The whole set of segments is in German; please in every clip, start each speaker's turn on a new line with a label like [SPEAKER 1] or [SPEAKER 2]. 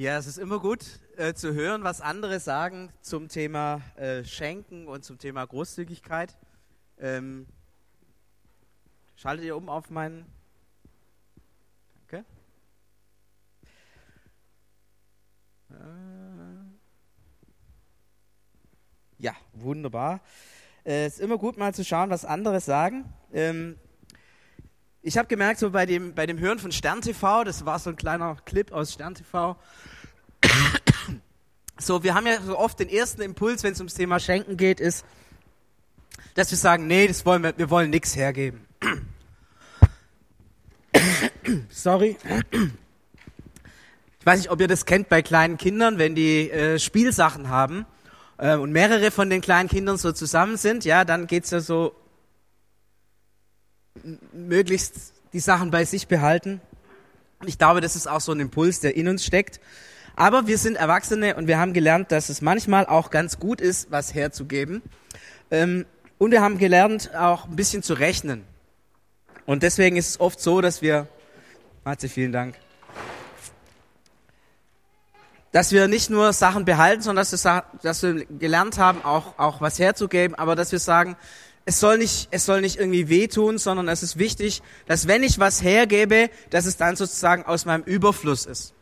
[SPEAKER 1] Ja, es ist immer gut äh, zu hören, was andere sagen zum Thema äh, Schenken und zum Thema Großzügigkeit. Ähm, schaltet ihr um auf meinen. Danke. Äh, ja, wunderbar. Es äh, ist immer gut mal zu schauen, was andere sagen. Ähm, ich habe gemerkt, so bei dem, bei dem Hören von Stern TV, das war so ein kleiner Clip aus Stern TV. So, wir haben ja so oft den ersten Impuls, wenn es ums Thema Schenken geht, ist, dass wir sagen, nee, das wollen wir, wir wollen nichts hergeben. Sorry. Ich weiß nicht, ob ihr das kennt bei kleinen Kindern, wenn die äh, Spielsachen haben äh, und mehrere von den kleinen Kindern so zusammen sind, ja, dann geht's ja so möglichst die Sachen bei sich behalten. Ich glaube, das ist auch so ein Impuls, der in uns steckt. Aber wir sind Erwachsene und wir haben gelernt, dass es manchmal auch ganz gut ist, was herzugeben. Ähm, und wir haben gelernt, auch ein bisschen zu rechnen. Und deswegen ist es oft so, dass wir, Matze, vielen Dank, dass wir nicht nur Sachen behalten, sondern dass wir, dass wir gelernt haben, auch, auch was herzugeben, aber dass wir sagen, es soll nicht, es soll nicht irgendwie wehtun, sondern es ist wichtig, dass wenn ich was hergebe, dass es dann sozusagen aus meinem Überfluss ist.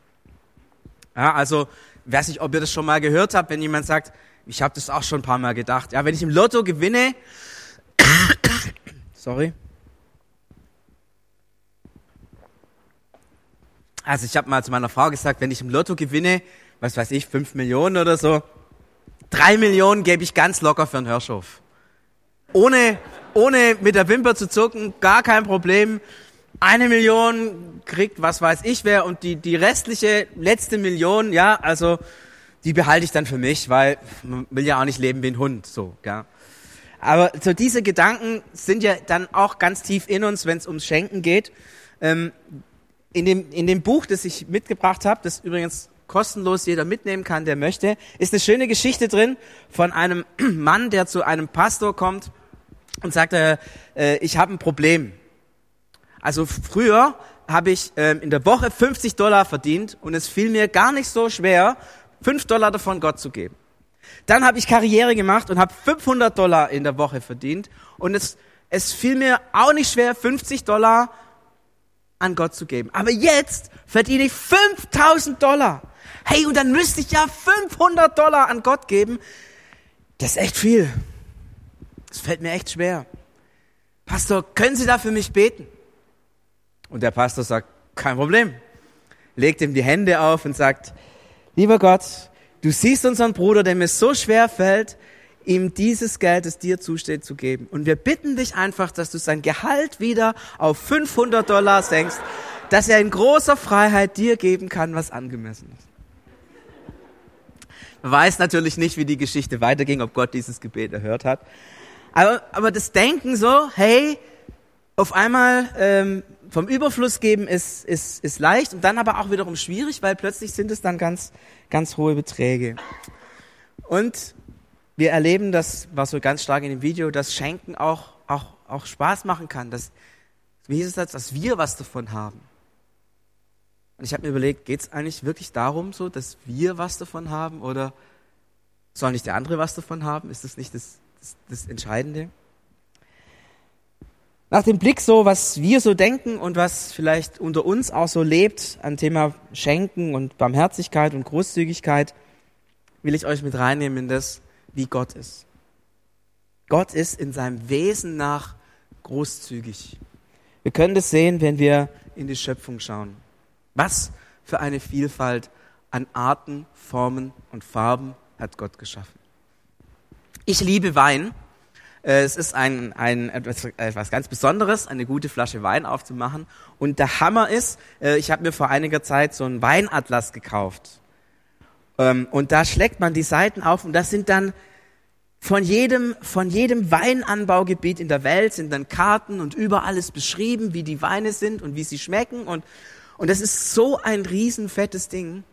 [SPEAKER 1] Ja, also, weiß nicht, ob ihr das schon mal gehört habt, wenn jemand sagt, ich habe das auch schon ein paar Mal gedacht. Ja, wenn ich im Lotto gewinne, sorry. Also ich habe mal zu meiner Frau gesagt, wenn ich im Lotto gewinne, was weiß ich, fünf Millionen oder so, drei Millionen gebe ich ganz locker für einen Hirschhof ohne, ohne mit der Wimper zu zucken, gar kein Problem. Eine Million kriegt, was weiß ich wer, und die, die restliche letzte Million, ja, also die behalte ich dann für mich, weil man will ja auch nicht leben wie ein Hund, so, ja. Aber so diese Gedanken sind ja dann auch ganz tief in uns, wenn es ums Schenken geht. Ähm, in, dem, in dem Buch, das ich mitgebracht habe, das übrigens kostenlos jeder mitnehmen kann, der möchte, ist eine schöne Geschichte drin von einem Mann, der zu einem Pastor kommt und sagte, äh, ich habe ein Problem. Also früher habe ich äh, in der Woche 50 Dollar verdient und es fiel mir gar nicht so schwer, 5 Dollar davon Gott zu geben. Dann habe ich Karriere gemacht und habe 500 Dollar in der Woche verdient und es, es fiel mir auch nicht schwer, 50 Dollar an Gott zu geben. Aber jetzt verdiene ich 5000 Dollar. Hey, und dann müsste ich ja 500 Dollar an Gott geben. Das ist echt viel. Es fällt mir echt schwer. Pastor, können Sie da für mich beten? Und der Pastor sagt, kein Problem. Legt ihm die Hände auf und sagt, lieber Gott, du siehst unseren Bruder, dem es so schwer fällt, ihm dieses Geld, das dir zusteht, zu geben. Und wir bitten dich einfach, dass du sein Gehalt wieder auf 500 Dollar senkst, dass er in großer Freiheit dir geben kann, was angemessen ist. Weiß natürlich nicht, wie die Geschichte weiterging, ob Gott dieses Gebet erhört hat. Aber, aber das Denken so, hey, auf einmal ähm, vom Überfluss geben ist, ist, ist leicht und dann aber auch wiederum schwierig, weil plötzlich sind es dann ganz, ganz hohe Beträge. Und wir erleben, das war so ganz stark in dem Video, dass Schenken auch, auch, auch Spaß machen kann, dass, wie ist es das, dass wir was davon haben. Und ich habe mir überlegt, geht es eigentlich wirklich darum, so, dass wir was davon haben oder soll nicht der andere was davon haben? Ist das nicht das, das, das Entscheidende. Nach dem Blick so, was wir so denken und was vielleicht unter uns auch so lebt an Thema Schenken und Barmherzigkeit und Großzügigkeit, will ich euch mit reinnehmen in das, wie Gott ist. Gott ist in seinem Wesen nach großzügig. Wir können das sehen, wenn wir in die Schöpfung schauen. Was für eine Vielfalt an Arten, Formen und Farben hat Gott geschaffen. Ich liebe Wein. Äh, es ist ein, ein etwas, etwas ganz Besonderes, eine gute Flasche Wein aufzumachen. Und der Hammer ist, äh, ich habe mir vor einiger Zeit so einen Weinatlas gekauft. Ähm, und da schlägt man die Seiten auf und das sind dann von jedem, von jedem Weinanbaugebiet in der Welt sind dann Karten und überall ist beschrieben, wie die Weine sind und wie sie schmecken. Und, und das ist so ein riesenfettes Ding.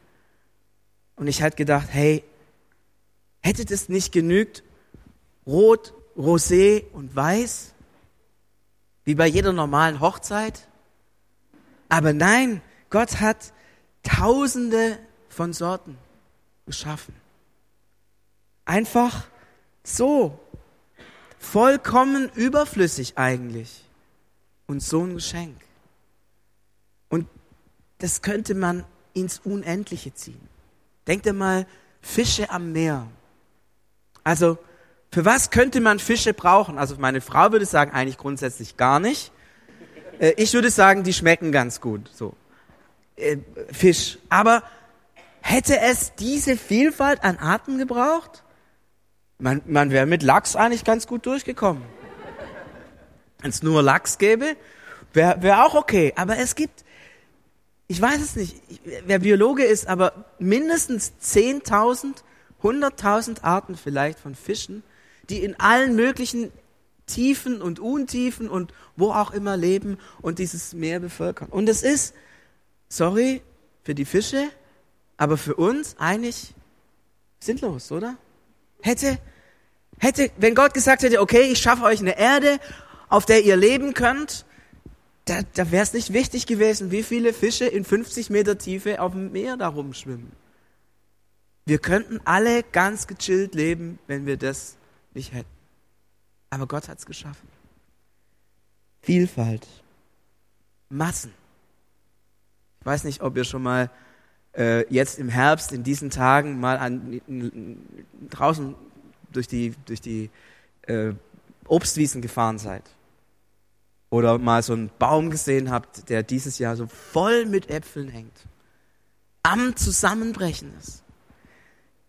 [SPEAKER 1] Und ich halt gedacht, hey, hätte das nicht genügt, Rot, Rosé und Weiß, wie bei jeder normalen Hochzeit. Aber nein, Gott hat tausende von Sorten geschaffen. Einfach so. Vollkommen überflüssig eigentlich. Und so ein Geschenk. Und das könnte man ins Unendliche ziehen. Denkt mal, Fische am Meer. Also, für was könnte man Fische brauchen? Also, meine Frau würde sagen, eigentlich grundsätzlich gar nicht. Äh, ich würde sagen, die schmecken ganz gut, so. Äh, Fisch. Aber hätte es diese Vielfalt an Arten gebraucht? Man, man wäre mit Lachs eigentlich ganz gut durchgekommen. Wenn es nur Lachs gäbe, wäre wär auch okay. Aber es gibt, ich weiß es nicht, wer Biologe ist, aber mindestens 10.000, 100.000 Arten vielleicht von Fischen, die in allen möglichen Tiefen und Untiefen und wo auch immer leben und dieses Meer bevölkern. Und es ist, sorry für die Fische, aber für uns eigentlich sinnlos, oder? Hätte, hätte, wenn Gott gesagt hätte, okay, ich schaffe euch eine Erde, auf der ihr leben könnt, da, da wäre es nicht wichtig gewesen, wie viele Fische in 50 Meter Tiefe auf dem Meer da rumschwimmen. Wir könnten alle ganz gechillt leben, wenn wir das nicht hätten. Aber Gott hat es geschaffen. Vielfalt. Massen. Ich weiß nicht, ob ihr schon mal äh, jetzt im Herbst, in diesen Tagen, mal an, draußen durch die, durch die äh, Obstwiesen gefahren seid. Oder mal so einen Baum gesehen habt, der dieses Jahr so voll mit Äpfeln hängt. Am Zusammenbrechen ist.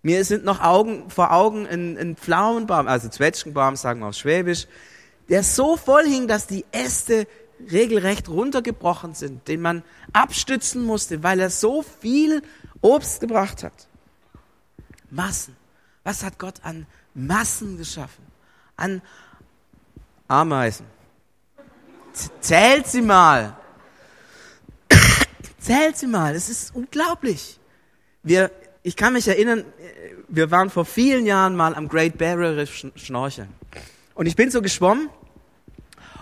[SPEAKER 1] Mir sind noch Augen, vor Augen ein, ein Pflaumenbaum, also Zwetschgenbaum, sagen wir auf Schwäbisch, der so voll hing, dass die Äste regelrecht runtergebrochen sind, den man abstützen musste, weil er so viel Obst gebracht hat. Massen. Was hat Gott an Massen geschaffen? An Ameisen. Zählt sie mal. Zählt sie mal. Es ist unglaublich. Wir, ich kann mich erinnern, wir waren vor vielen Jahren mal am Great Barrier Reef schnorcheln. Und ich bin so geschwommen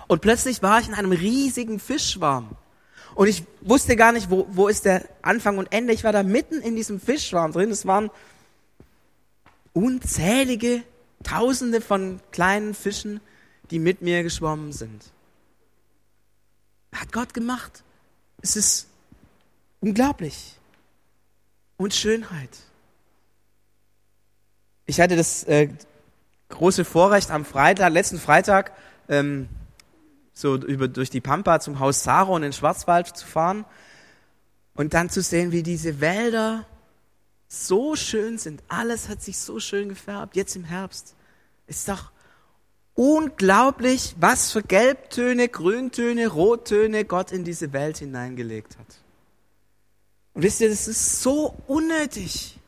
[SPEAKER 1] und plötzlich war ich in einem riesigen Fischschwarm. Und ich wusste gar nicht, wo, wo ist der Anfang und Ende. Ich war da mitten in diesem Fischschwarm drin. Es waren unzählige Tausende von kleinen Fischen, die mit mir geschwommen sind. Hat Gott gemacht. Es ist unglaublich. Und Schönheit. Ich hatte das äh, große Vorrecht am Freitag, letzten Freitag, ähm, so über, durch die Pampa zum Haus Saron in den Schwarzwald zu fahren und dann zu sehen, wie diese Wälder so schön sind. Alles hat sich so schön gefärbt, jetzt im Herbst. Ist doch unglaublich, was für Gelbtöne, Grüntöne, Rottöne Gott in diese Welt hineingelegt hat. Und wisst ihr, das ist so unnötig.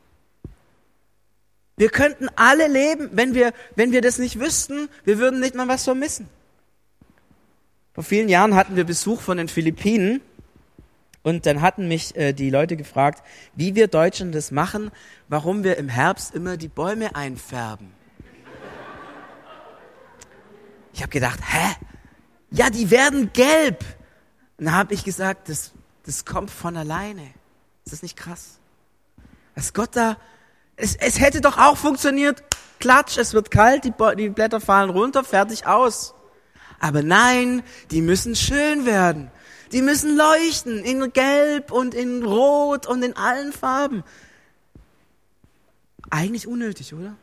[SPEAKER 1] Wir könnten alle leben, wenn wir, wenn wir das nicht wüssten, wir würden nicht mal was vermissen. Vor vielen Jahren hatten wir Besuch von den Philippinen und dann hatten mich äh, die Leute gefragt, wie wir Deutschen das machen, warum wir im Herbst immer die Bäume einfärben. Ich habe gedacht, hä? Ja, die werden gelb. Und dann habe ich gesagt, das, das kommt von alleine. Ist das nicht krass? Was Gott da, es, es hätte doch auch funktioniert. Klatsch, es wird kalt, die, die Blätter fallen runter, fertig aus. Aber nein, die müssen schön werden. Die müssen leuchten in Gelb und in Rot und in allen Farben. Eigentlich unnötig, oder?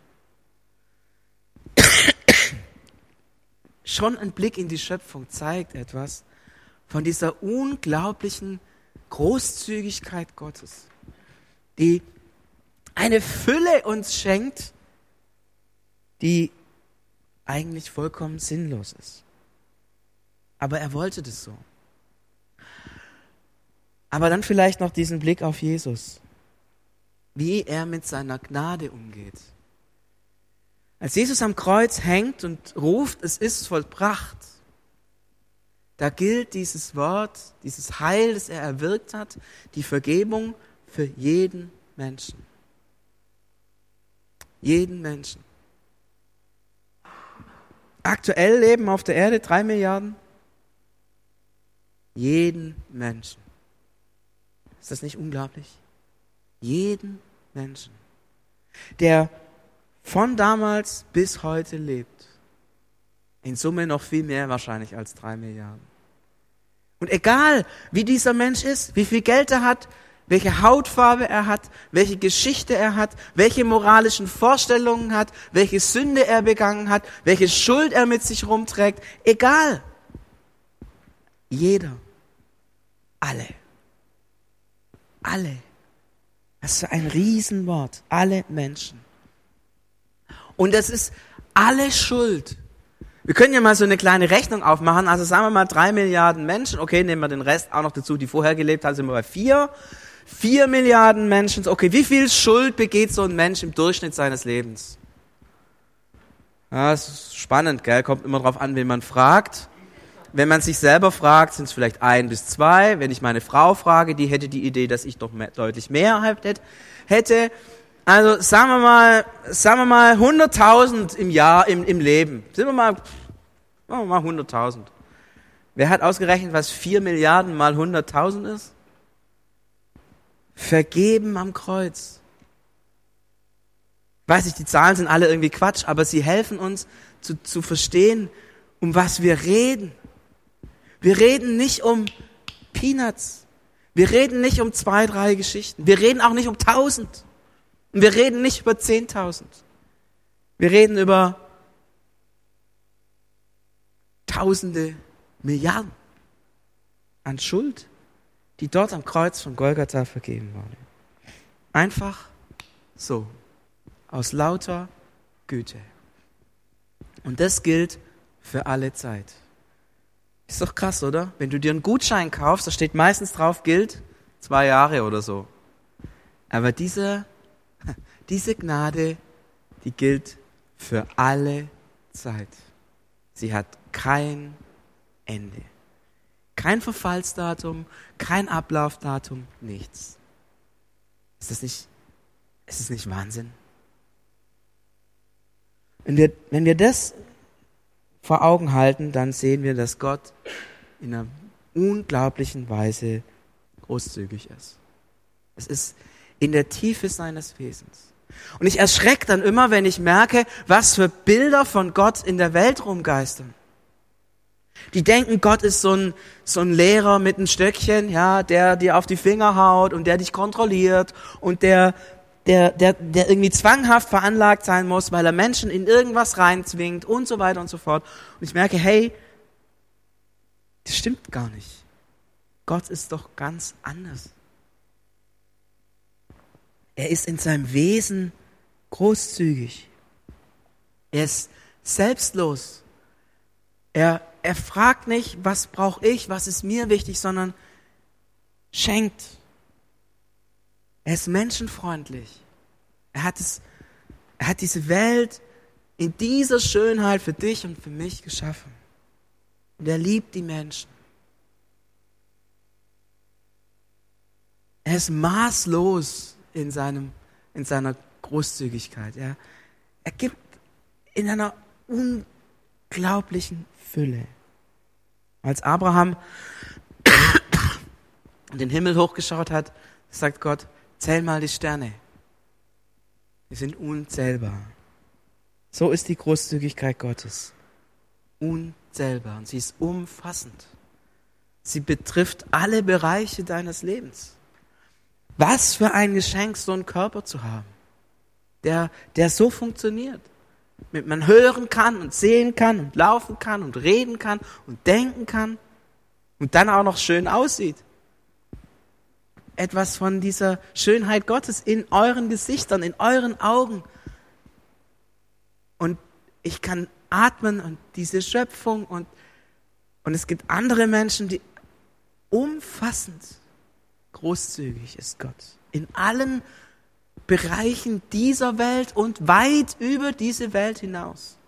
[SPEAKER 1] Schon ein Blick in die Schöpfung zeigt etwas von dieser unglaublichen Großzügigkeit Gottes, die eine Fülle uns schenkt, die eigentlich vollkommen sinnlos ist. Aber er wollte das so. Aber dann vielleicht noch diesen Blick auf Jesus, wie er mit seiner Gnade umgeht. Als Jesus am Kreuz hängt und ruft, es ist vollbracht, da gilt dieses Wort, dieses Heil, das er erwirkt hat, die Vergebung für jeden Menschen. Jeden Menschen. Aktuell leben auf der Erde drei Milliarden jeden Menschen. Ist das nicht unglaublich? Jeden Menschen, der von damals bis heute lebt. In Summe noch viel mehr wahrscheinlich als drei Milliarden. Und egal, wie dieser Mensch ist, wie viel Geld er hat, welche Hautfarbe er hat, welche Geschichte er hat, welche moralischen Vorstellungen hat, welche Sünde er begangen hat, welche Schuld er mit sich rumträgt, egal. Jeder. Alle. Alle. Das ist ein Riesenwort. Alle Menschen. Und es ist alle Schuld. Wir können ja mal so eine kleine Rechnung aufmachen. Also sagen wir mal drei Milliarden Menschen. Okay, nehmen wir den Rest auch noch dazu, die vorher gelebt haben, sind wir bei vier. Vier Milliarden Menschen. Okay, wie viel Schuld begeht so ein Mensch im Durchschnitt seines Lebens? Das ist spannend, gell? Kommt immer drauf an, wen man fragt. Wenn man sich selber fragt, sind es vielleicht ein bis zwei. Wenn ich meine Frau frage, die hätte die Idee, dass ich doch mehr, deutlich mehr hätte. Also sagen wir mal, sagen wir mal 100.000 im Jahr im, im Leben. Sind wir mal, machen wir mal 100.000. Wer hat ausgerechnet, was 4 Milliarden mal 100.000 ist? Vergeben am Kreuz. Weiß ich, die Zahlen sind alle irgendwie Quatsch, aber sie helfen uns zu, zu verstehen, um was wir reden. Wir reden nicht um Peanuts. Wir reden nicht um zwei, drei Geschichten. Wir reden auch nicht um tausend. Und wir reden nicht über zehntausend. Wir reden über Tausende, Milliarden an Schuld, die dort am Kreuz von Golgatha vergeben wurde. Einfach so, aus lauter Güte. Und das gilt für alle Zeit. Ist doch krass, oder? Wenn du dir einen Gutschein kaufst, da steht meistens drauf, gilt zwei Jahre oder so. Aber diese, diese Gnade, die gilt für alle Zeit. Sie hat kein Ende. Kein Verfallsdatum, kein Ablaufdatum, nichts. Ist das nicht, ist das nicht Wahnsinn? Wenn wir, wenn wir das vor Augen halten, dann sehen wir, dass Gott in einer unglaublichen Weise großzügig ist. Es ist in der Tiefe seines Wesens. Und ich erschrecke dann immer, wenn ich merke, was für Bilder von Gott in der Welt rumgeistern. Die denken, Gott ist so ein, so ein Lehrer mit einem Stöckchen, ja, der dir auf die Finger haut und der dich kontrolliert und der der, der, der irgendwie zwanghaft veranlagt sein muss, weil er Menschen in irgendwas reinzwingt und so weiter und so fort. Und ich merke, hey, das stimmt gar nicht. Gott ist doch ganz anders. Er ist in seinem Wesen großzügig. Er ist selbstlos. Er, er fragt nicht, was brauche ich, was ist mir wichtig, sondern schenkt er ist menschenfreundlich. Er hat, es, er hat diese Welt in dieser Schönheit für dich und für mich geschaffen. Und er liebt die Menschen. Er ist maßlos in, seinem, in seiner Großzügigkeit. Er, er gibt in einer unglaublichen Fülle. Als Abraham den Himmel hochgeschaut hat, sagt Gott, Zähl mal die Sterne. Die sind unzählbar. So ist die Großzügigkeit Gottes. Unzählbar. Und sie ist umfassend. Sie betrifft alle Bereiche deines Lebens. Was für ein Geschenk, so einen Körper zu haben, der, der so funktioniert. Mit man hören kann und sehen kann und laufen kann und reden kann und denken kann und dann auch noch schön aussieht etwas von dieser Schönheit Gottes in euren Gesichtern, in euren Augen. Und ich kann atmen und diese Schöpfung und, und es gibt andere Menschen, die umfassend großzügig ist Gott. In allen Bereichen dieser Welt und weit über diese Welt hinaus.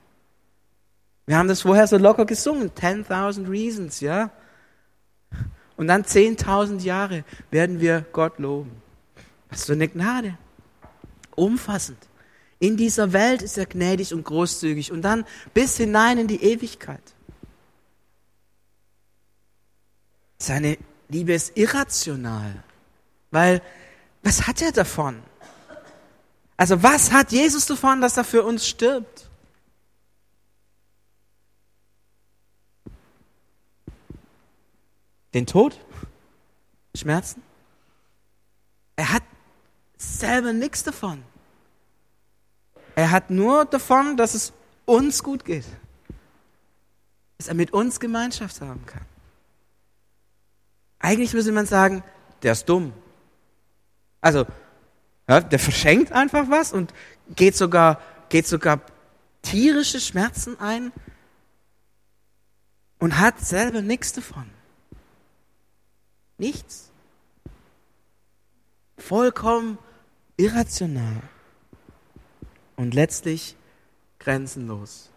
[SPEAKER 1] Wir haben das vorher so locker gesungen, 10.000 Reasons, ja. Und dann 10.000 Jahre werden wir Gott loben. Was für eine Gnade. Umfassend. In dieser Welt ist er gnädig und großzügig und dann bis hinein in die Ewigkeit. Seine Liebe ist irrational, weil was hat er davon? Also was hat Jesus davon, dass er für uns stirbt? Den Tod? Schmerzen? Er hat selber nichts davon. Er hat nur davon, dass es uns gut geht. Dass er mit uns Gemeinschaft haben kann. Eigentlich müsste man sagen, der ist dumm. Also, ja, der verschenkt einfach was und geht sogar, geht sogar tierische Schmerzen ein und hat selber nichts davon. Nichts. Vollkommen irrational und letztlich grenzenlos.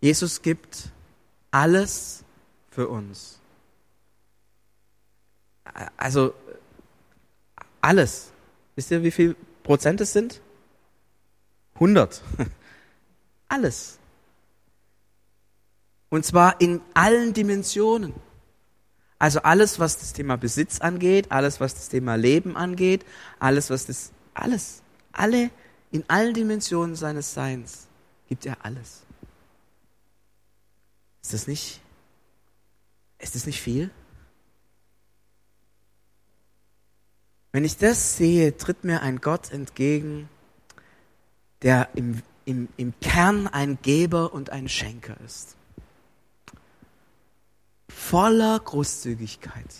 [SPEAKER 1] Jesus gibt alles für uns. Also alles. Wisst ihr, wie viel Prozent es sind? 100. Alles. Und zwar in allen Dimensionen. Also alles, was das Thema Besitz angeht, alles, was das Thema Leben angeht, alles, was das, alles, alle, in allen Dimensionen seines Seins gibt er alles. Ist das nicht, ist das nicht viel? Wenn ich das sehe, tritt mir ein Gott entgegen, der im, im, im Kern ein Geber und ein Schenker ist voller Großzügigkeit.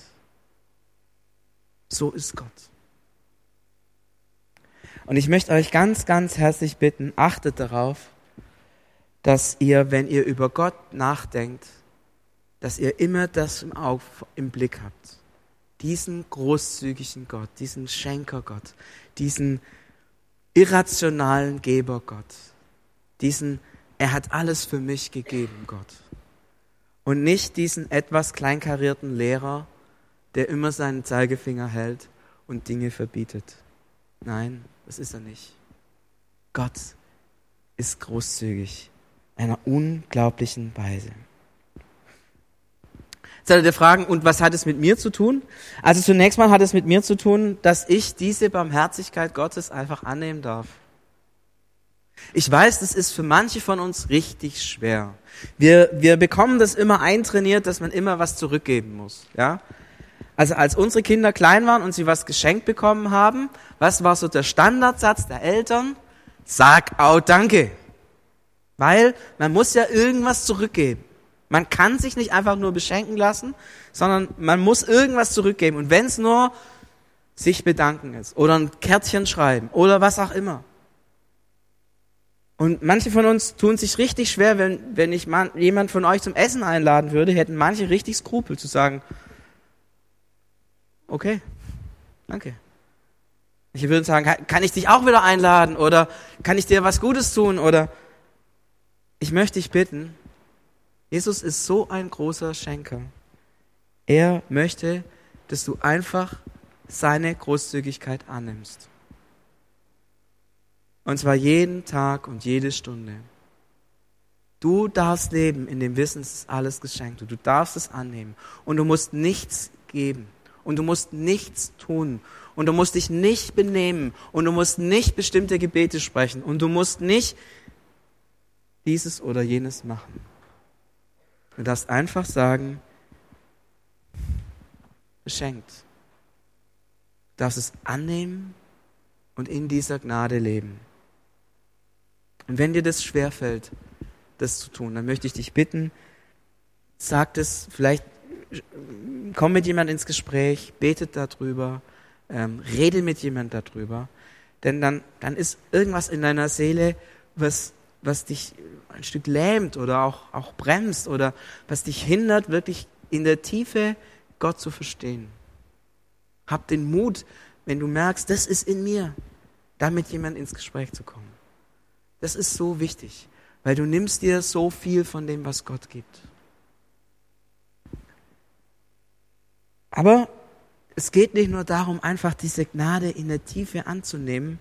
[SPEAKER 1] So ist Gott. Und ich möchte euch ganz, ganz herzlich bitten, achtet darauf, dass ihr, wenn ihr über Gott nachdenkt, dass ihr immer das im, Auge, im Blick habt. Diesen großzügigen Gott, diesen Schenkergott, diesen irrationalen Gebergott, diesen, er hat alles für mich gegeben, Gott und nicht diesen etwas kleinkarierten Lehrer, der immer seinen Zeigefinger hält und Dinge verbietet. Nein, das ist er nicht. Gott ist großzügig, einer unglaublichen Weise. Solltet ihr fragen, und was hat es mit mir zu tun? Also zunächst mal hat es mit mir zu tun, dass ich diese Barmherzigkeit Gottes einfach annehmen darf. Ich weiß, das ist für manche von uns richtig schwer. Wir, wir bekommen das immer eintrainiert, dass man immer was zurückgeben muss. Ja? Also als unsere Kinder klein waren und sie was geschenkt bekommen haben, was war so der Standardsatz der Eltern? Sag auch Danke. Weil man muss ja irgendwas zurückgeben. Man kann sich nicht einfach nur beschenken lassen, sondern man muss irgendwas zurückgeben. Und wenn es nur sich bedanken ist oder ein Kärtchen schreiben oder was auch immer. Und manche von uns tun sich richtig schwer, wenn, wenn ich man, jemand von euch zum Essen einladen würde, hätten manche richtig Skrupel zu sagen, okay, danke. Ich würde sagen, kann ich dich auch wieder einladen oder kann ich dir was Gutes tun oder ich möchte dich bitten, Jesus ist so ein großer Schenker. Er möchte, dass du einfach seine Großzügigkeit annimmst. Und zwar jeden Tag und jede Stunde. Du darfst leben in dem Wissen, es ist alles geschenkt. Du darfst es annehmen. Und du musst nichts geben. Und du musst nichts tun. Und du musst dich nicht benehmen. Und du musst nicht bestimmte Gebete sprechen. Und du musst nicht dieses oder jenes machen. Du darfst einfach sagen, beschenkt. Du darfst es annehmen und in dieser Gnade leben. Und wenn dir das schwerfällt, das zu tun, dann möchte ich dich bitten, sag das, vielleicht komm mit jemand ins Gespräch, betet darüber, ähm, rede mit jemand darüber, denn dann, dann ist irgendwas in deiner Seele, was, was dich ein Stück lähmt oder auch, auch bremst oder was dich hindert, wirklich in der Tiefe Gott zu verstehen. Hab den Mut, wenn du merkst, das ist in mir, damit jemand ins Gespräch zu kommen. Das ist so wichtig, weil du nimmst dir so viel von dem, was Gott gibt. Aber es geht nicht nur darum, einfach diese Gnade in der Tiefe anzunehmen,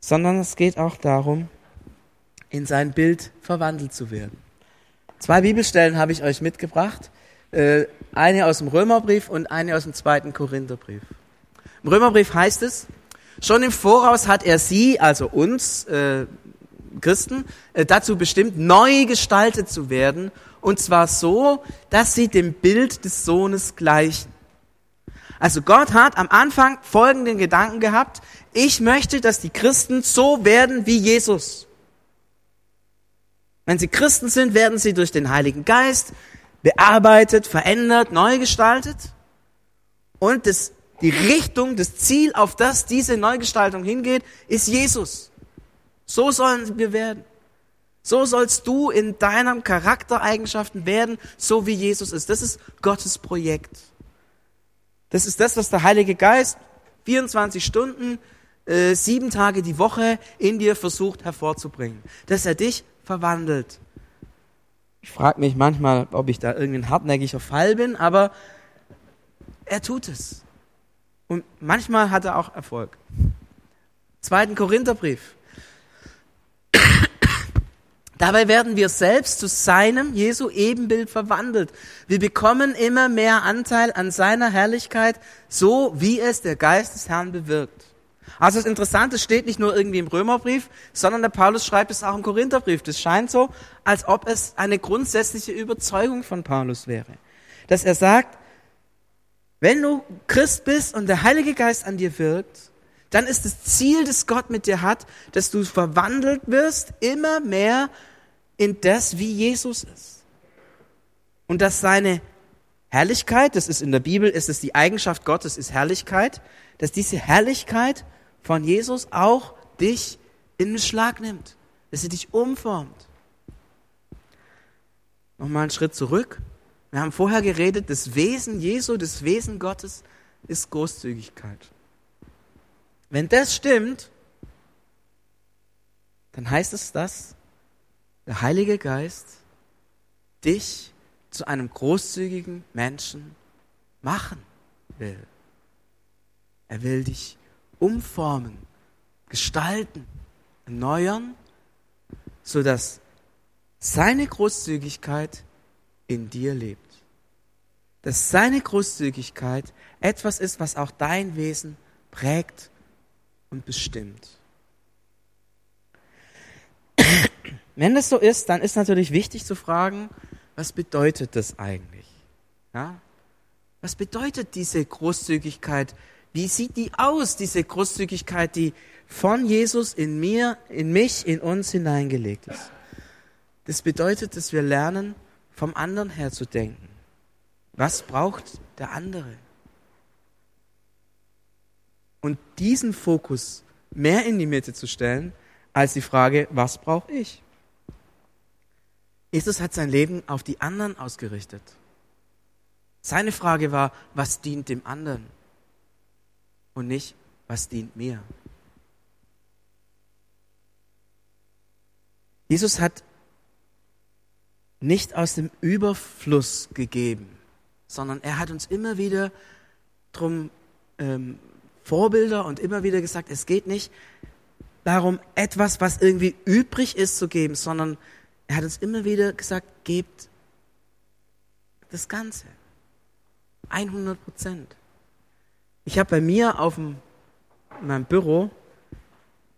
[SPEAKER 1] sondern es geht auch darum, in sein Bild verwandelt zu werden. Zwei Bibelstellen habe ich euch mitgebracht. Äh, eine aus dem Römerbrief und eine aus dem zweiten Korintherbrief. Im Römerbrief heißt es, schon im Voraus hat er sie, also uns äh, Christen, äh, dazu bestimmt, neu gestaltet zu werden, und zwar so, dass sie dem Bild des Sohnes gleichen. Also Gott hat am Anfang folgenden Gedanken gehabt, ich möchte, dass die Christen so werden wie Jesus. Wenn sie Christen sind, werden sie durch den Heiligen Geist bearbeitet, verändert, neu gestaltet. Und das, die Richtung, das Ziel, auf das diese Neugestaltung hingeht, ist Jesus. So sollen wir werden. So sollst du in deinen Charaktereigenschaften werden, so wie Jesus ist. Das ist Gottes Projekt. Das ist das, was der Heilige Geist 24 Stunden, äh, sieben Tage die Woche in dir versucht hervorzubringen. Dass er dich verwandelt. Ich frage mich manchmal, ob ich da irgendwie ein hartnäckiger Fall bin, aber er tut es. Und manchmal hat er auch Erfolg. Zweiten Korintherbrief. Dabei werden wir selbst zu seinem Jesu Ebenbild verwandelt. Wir bekommen immer mehr Anteil an seiner Herrlichkeit, so wie es der Geist des Herrn bewirkt. Also das Interessante steht nicht nur irgendwie im Römerbrief, sondern der Paulus schreibt es auch im Korintherbrief. Das scheint so, als ob es eine grundsätzliche Überzeugung von Paulus wäre. Dass er sagt, wenn du Christ bist und der Heilige Geist an dir wirkt, dann ist das Ziel, das Gott mit dir hat, dass du verwandelt wirst immer mehr in das, wie Jesus ist. Und dass seine Herrlichkeit, das ist in der Bibel, ist es die Eigenschaft Gottes, ist Herrlichkeit, dass diese Herrlichkeit von Jesus auch dich in Beschlag nimmt, dass sie dich umformt. Nochmal einen Schritt zurück. Wir haben vorher geredet, das Wesen Jesu, das Wesen Gottes ist Großzügigkeit. Wenn das stimmt, dann heißt es, dass der Heilige Geist dich zu einem großzügigen Menschen machen will. Er will dich umformen, gestalten, erneuern, sodass seine Großzügigkeit in dir lebt. Dass seine Großzügigkeit etwas ist, was auch dein Wesen prägt und bestimmt. Wenn das so ist, dann ist natürlich wichtig zu fragen, was bedeutet das eigentlich? Ja? Was bedeutet diese Großzügigkeit? Wie sieht die aus, diese Großzügigkeit, die von Jesus in mir, in mich, in uns hineingelegt ist? Das bedeutet, dass wir lernen, vom anderen her zu denken. Was braucht der andere? Und diesen Fokus mehr in die Mitte zu stellen, als die Frage, was brauche ich? Jesus hat sein Leben auf die anderen ausgerichtet. Seine Frage war, was dient dem anderen? Und nicht, was dient mir? Jesus hat nicht aus dem Überfluss gegeben, sondern er hat uns immer wieder drum ähm, Vorbilder und immer wieder gesagt, es geht nicht darum, etwas, was irgendwie übrig ist, zu geben, sondern er hat uns immer wieder gesagt, gebt das Ganze. 100 Prozent. Ich habe bei mir auf dem, in meinem Büro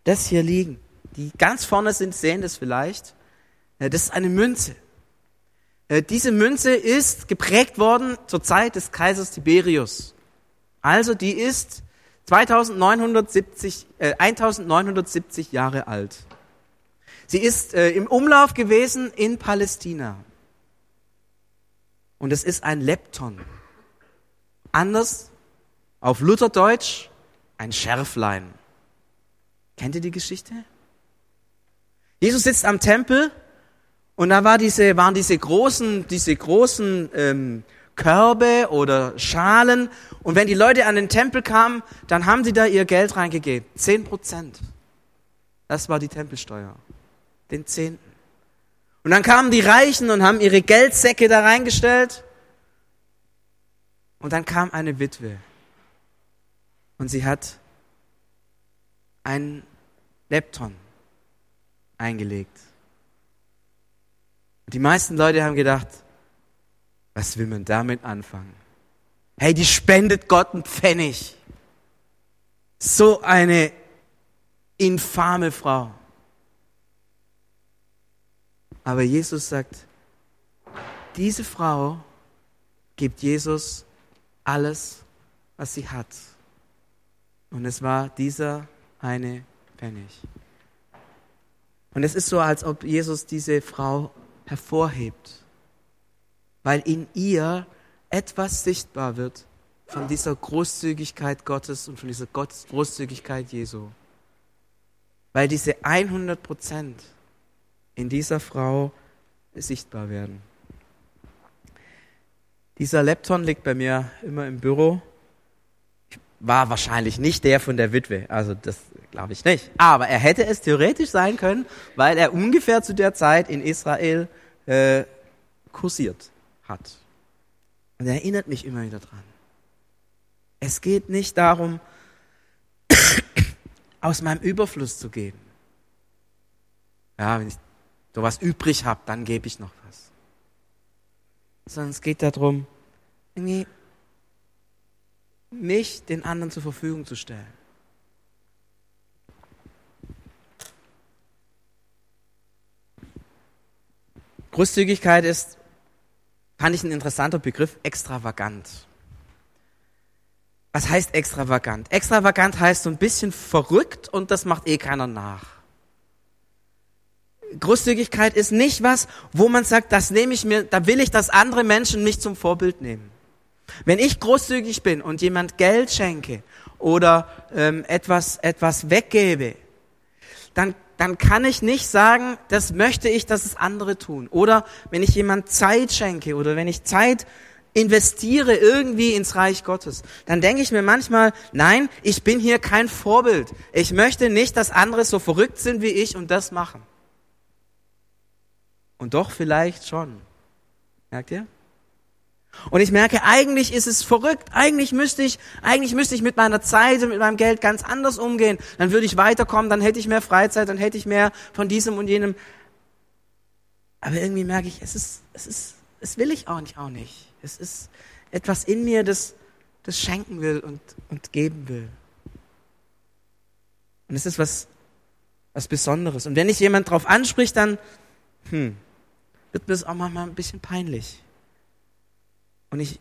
[SPEAKER 1] das hier liegen. Die ganz vorne sind, sehen das vielleicht. Das ist eine Münze. Diese Münze ist geprägt worden zur Zeit des Kaisers Tiberius. Also die ist 2970, äh, 1970 Jahre alt. Sie ist äh, im Umlauf gewesen in Palästina. Und es ist ein Lepton. Anders auf Lutherdeutsch ein Schärflein. Kennt ihr die Geschichte? Jesus sitzt am Tempel und da war diese, waren diese großen, diese großen ähm, Körbe oder Schalen. Und wenn die Leute an den Tempel kamen, dann haben sie da ihr Geld reingegeben. Zehn Prozent. Das war die Tempelsteuer den Zehnten. Und dann kamen die Reichen und haben ihre Geldsäcke da reingestellt. Und dann kam eine Witwe. Und sie hat ein Lepton eingelegt. Und die meisten Leute haben gedacht, was will man damit anfangen? Hey, die spendet Gott einen Pfennig. So eine infame Frau. Aber Jesus sagt, diese Frau gibt Jesus alles, was sie hat. Und es war dieser eine Pfennig. Und es ist so, als ob Jesus diese Frau hervorhebt, weil in ihr etwas sichtbar wird von dieser Großzügigkeit Gottes und von dieser Großzügigkeit Jesu. Weil diese 100 Prozent in dieser Frau sichtbar werden. Dieser Lepton liegt bei mir immer im Büro. War wahrscheinlich nicht der von der Witwe, also das glaube ich nicht. Aber er hätte es theoretisch sein können, weil er ungefähr zu der Zeit in Israel äh, kursiert hat. Und er erinnert mich immer wieder dran. Es geht nicht darum, aus meinem Überfluss zu geben. Ja, wenn ich sowas übrig habe, dann gebe ich noch was. Sondern es geht darum, irgendwie mich den anderen zur Verfügung zu stellen. Großzügigkeit ist, fand ich ein interessanter Begriff, extravagant. Was heißt extravagant? Extravagant heißt so ein bisschen verrückt und das macht eh keiner nach. Großzügigkeit ist nicht was, wo man sagt, das nehme ich mir, da will ich, dass andere Menschen mich zum Vorbild nehmen. Wenn ich großzügig bin und jemand Geld schenke oder ähm, etwas, etwas weggebe, dann, dann kann ich nicht sagen, das möchte ich, dass es andere tun. Oder wenn ich jemand Zeit schenke oder wenn ich Zeit investiere irgendwie ins Reich Gottes, dann denke ich mir manchmal, nein, ich bin hier kein Vorbild. Ich möchte nicht, dass andere so verrückt sind wie ich und das machen. Und doch vielleicht schon. Merkt ihr? Und ich merke, eigentlich ist es verrückt. Eigentlich müsste ich, eigentlich müsste ich mit meiner Zeit und mit meinem Geld ganz anders umgehen. Dann würde ich weiterkommen, dann hätte ich mehr Freizeit, dann hätte ich mehr von diesem und jenem. Aber irgendwie merke ich, es ist, es ist, es will ich auch nicht, auch nicht. Es ist etwas in mir, das, das schenken will und, und geben will. Und es ist was, was Besonderes. Und wenn ich jemand drauf anspricht, dann, hm, wird mir das auch manchmal ein bisschen peinlich. Und ich,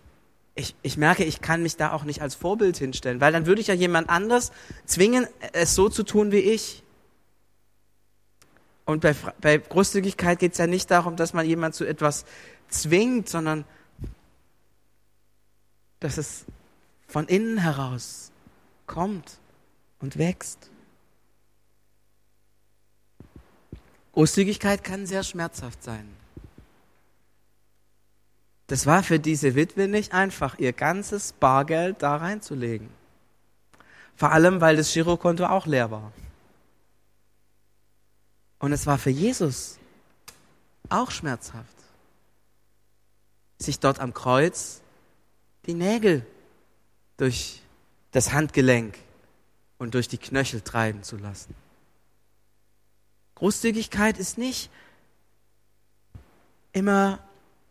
[SPEAKER 1] ich, ich merke, ich kann mich da auch nicht als Vorbild hinstellen, weil dann würde ich ja jemand anders zwingen, es so zu tun wie ich. Und bei, bei Großzügigkeit geht es ja nicht darum, dass man jemand zu etwas zwingt, sondern dass es von innen heraus kommt und wächst. Großzügigkeit kann sehr schmerzhaft sein. Das war für diese Witwe nicht einfach, ihr ganzes Bargeld da reinzulegen. Vor allem, weil das Girokonto auch leer war. Und es war für Jesus auch schmerzhaft, sich dort am Kreuz die Nägel durch das Handgelenk und durch die Knöchel treiben zu lassen. Großzügigkeit ist nicht immer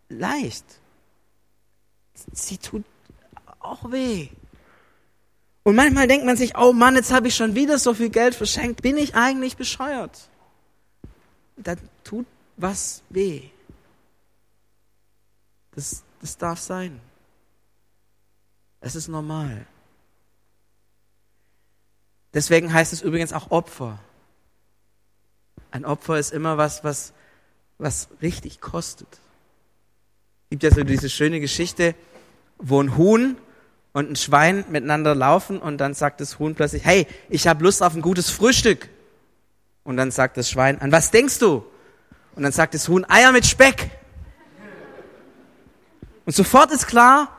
[SPEAKER 1] leicht sie tut auch weh. Und manchmal denkt man sich, oh Mann, jetzt habe ich schon wieder so viel Geld verschenkt, bin ich eigentlich bescheuert? Da tut was weh. Das, das darf sein. Es ist normal. Deswegen heißt es übrigens auch Opfer. Ein Opfer ist immer was, was, was richtig kostet. Es gibt ja so diese schöne Geschichte, wo ein Huhn und ein Schwein miteinander laufen und dann sagt das Huhn plötzlich, hey, ich habe Lust auf ein gutes Frühstück. Und dann sagt das Schwein, an was denkst du? Und dann sagt das Huhn, Eier mit Speck. Und sofort ist klar,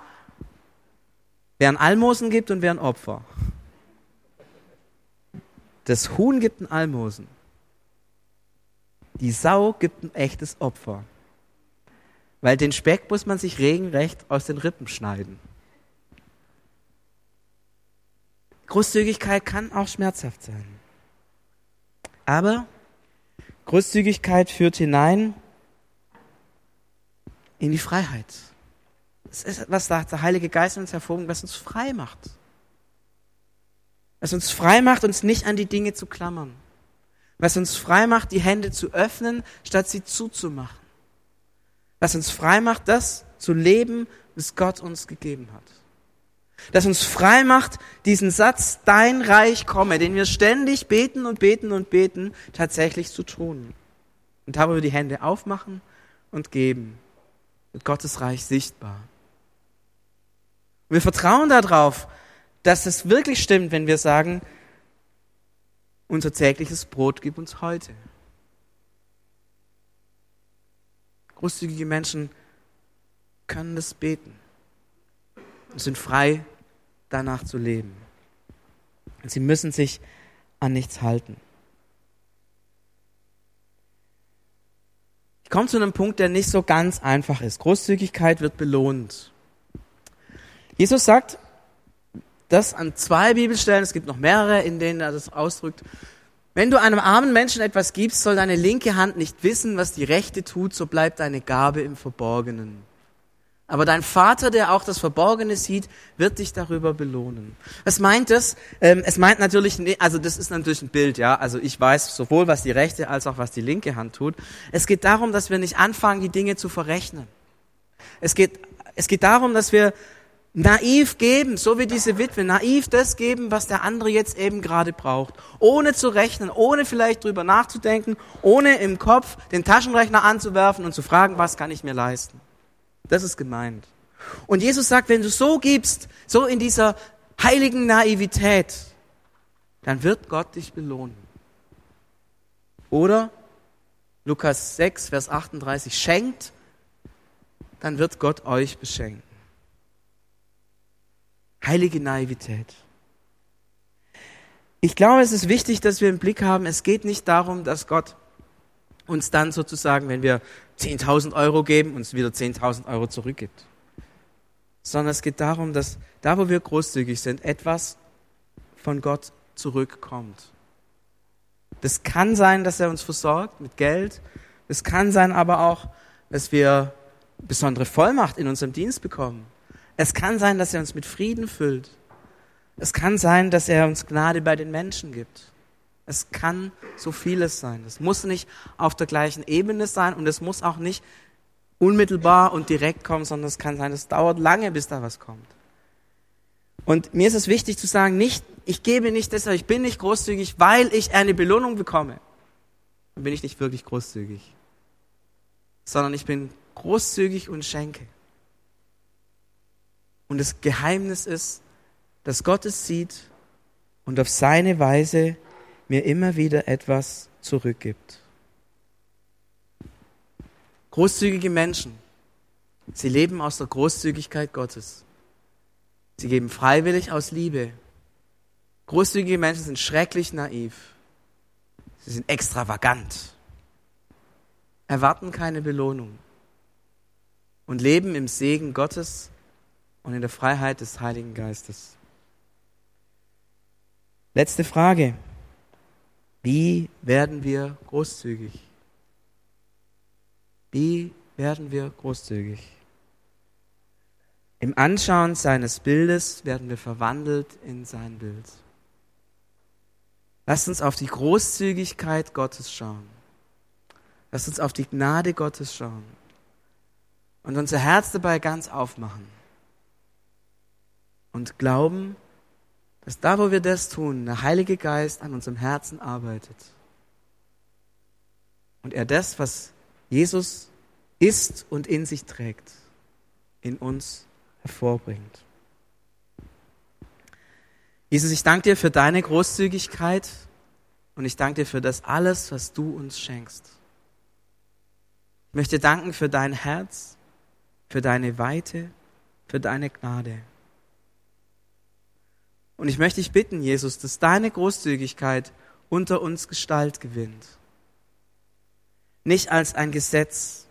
[SPEAKER 1] wer ein Almosen gibt und wer ein Opfer. Das Huhn gibt ein Almosen. Die Sau gibt ein echtes Opfer. Weil den Speck muss man sich regelrecht aus den Rippen schneiden. Großzügigkeit kann auch schmerzhaft sein. Aber Großzügigkeit führt hinein in die Freiheit. Das ist was da der Heilige Geist uns hervorgehoben, was uns frei macht. Was uns frei macht, uns nicht an die Dinge zu klammern. Was uns frei macht, die Hände zu öffnen, statt sie zuzumachen. Was uns frei macht, das zu leben, was Gott uns gegeben hat. Das uns frei macht, diesen Satz, dein Reich komme, den wir ständig beten und beten und beten, tatsächlich zu tun. Und da, wo wir die Hände aufmachen und geben, wird Gottes Reich sichtbar. Und wir vertrauen darauf, dass es wirklich stimmt, wenn wir sagen, unser tägliches Brot gib uns heute. Großzügige Menschen können das beten und sind frei, danach zu leben. Und sie müssen sich an nichts halten. Ich komme zu einem Punkt, der nicht so ganz einfach ist. Großzügigkeit wird belohnt. Jesus sagt, das an zwei Bibelstellen, es gibt noch mehrere, in denen er das ausdrückt. Wenn du einem armen Menschen etwas gibst, soll deine linke Hand nicht wissen, was die rechte tut, so bleibt deine Gabe im Verborgenen. Aber dein Vater, der auch das Verborgene sieht, wird dich darüber belohnen. Was meint das? Ähm, es meint natürlich, also das ist natürlich ein Bild, ja. Also ich weiß sowohl, was die rechte als auch was die linke Hand tut. Es geht darum, dass wir nicht anfangen, die Dinge zu verrechnen. Es geht, es geht darum, dass wir naiv geben, so wie diese Witwe, naiv das geben, was der andere jetzt eben gerade braucht. Ohne zu rechnen, ohne vielleicht drüber nachzudenken, ohne im Kopf den Taschenrechner anzuwerfen und zu fragen, was kann ich mir leisten. Das ist gemeint. Und Jesus sagt, wenn du so gibst, so in dieser heiligen Naivität, dann wird Gott dich belohnen. Oder Lukas 6, Vers 38, schenkt, dann wird Gott euch beschenken. Heilige Naivität. Ich glaube, es ist wichtig, dass wir im Blick haben, es geht nicht darum, dass Gott uns dann sozusagen, wenn wir 10.000 Euro geben, uns wieder 10.000 Euro zurückgibt. Sondern es geht darum, dass da, wo wir großzügig sind, etwas von Gott zurückkommt. Das kann sein, dass er uns versorgt mit Geld. Es kann sein aber auch, dass wir besondere Vollmacht in unserem Dienst bekommen. Es kann sein, dass er uns mit Frieden füllt. Es kann sein, dass er uns Gnade bei den Menschen gibt. Es kann so vieles sein. Es muss nicht auf der gleichen Ebene sein und es muss auch nicht unmittelbar und direkt kommen, sondern es kann sein, es dauert lange, bis da was kommt. Und mir ist es wichtig zu sagen, nicht, ich gebe nicht deshalb, ich bin nicht großzügig, weil ich eine Belohnung bekomme. Dann bin ich nicht wirklich großzügig. Sondern ich bin großzügig und schenke. Und das Geheimnis ist, dass Gott es sieht und auf seine Weise mir immer wieder etwas zurückgibt. Großzügige Menschen, sie leben aus der Großzügigkeit Gottes. Sie geben freiwillig aus Liebe. Großzügige Menschen sind schrecklich naiv. Sie sind extravagant, erwarten keine Belohnung und leben im Segen Gottes und in der Freiheit des Heiligen Geistes. Letzte Frage. Wie werden wir großzügig? Wie werden wir großzügig? Im Anschauen seines Bildes werden wir verwandelt in sein Bild. Lasst uns auf die Großzügigkeit Gottes schauen. Lasst uns auf die Gnade Gottes schauen und unser Herz dabei ganz aufmachen und glauben, dass da, wo wir das tun, der Heilige Geist an unserem Herzen arbeitet. Und er das, was Jesus ist und in sich trägt, in uns hervorbringt. Jesus, ich danke dir für deine Großzügigkeit und ich danke dir für das alles, was du uns schenkst. Ich möchte danken für dein Herz, für deine Weite, für deine Gnade. Und ich möchte dich bitten, Jesus, dass deine Großzügigkeit unter uns Gestalt gewinnt. Nicht als ein Gesetz,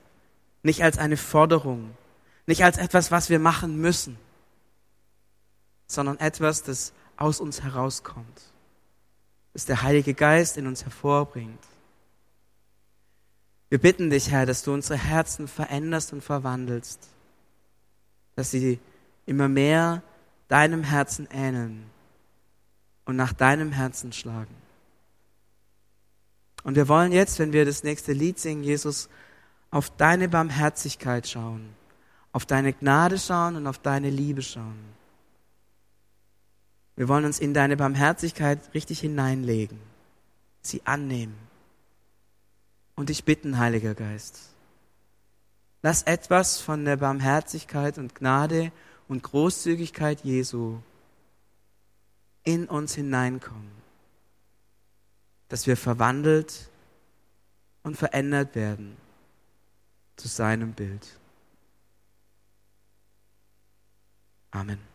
[SPEAKER 1] nicht als eine Forderung, nicht als etwas, was wir machen müssen, sondern etwas, das aus uns herauskommt, das der Heilige Geist in uns hervorbringt. Wir bitten dich, Herr, dass du unsere Herzen veränderst und verwandelst, dass sie immer mehr deinem Herzen ähneln und nach deinem Herzen schlagen. Und wir wollen jetzt, wenn wir das nächste Lied singen, Jesus, auf deine Barmherzigkeit schauen, auf deine Gnade schauen und auf deine Liebe schauen. Wir wollen uns in deine Barmherzigkeit richtig hineinlegen, sie annehmen und dich bitten, Heiliger Geist. Lass etwas von der Barmherzigkeit und Gnade und Großzügigkeit Jesu in uns hineinkommen, dass wir verwandelt und verändert werden zu seinem Bild. Amen.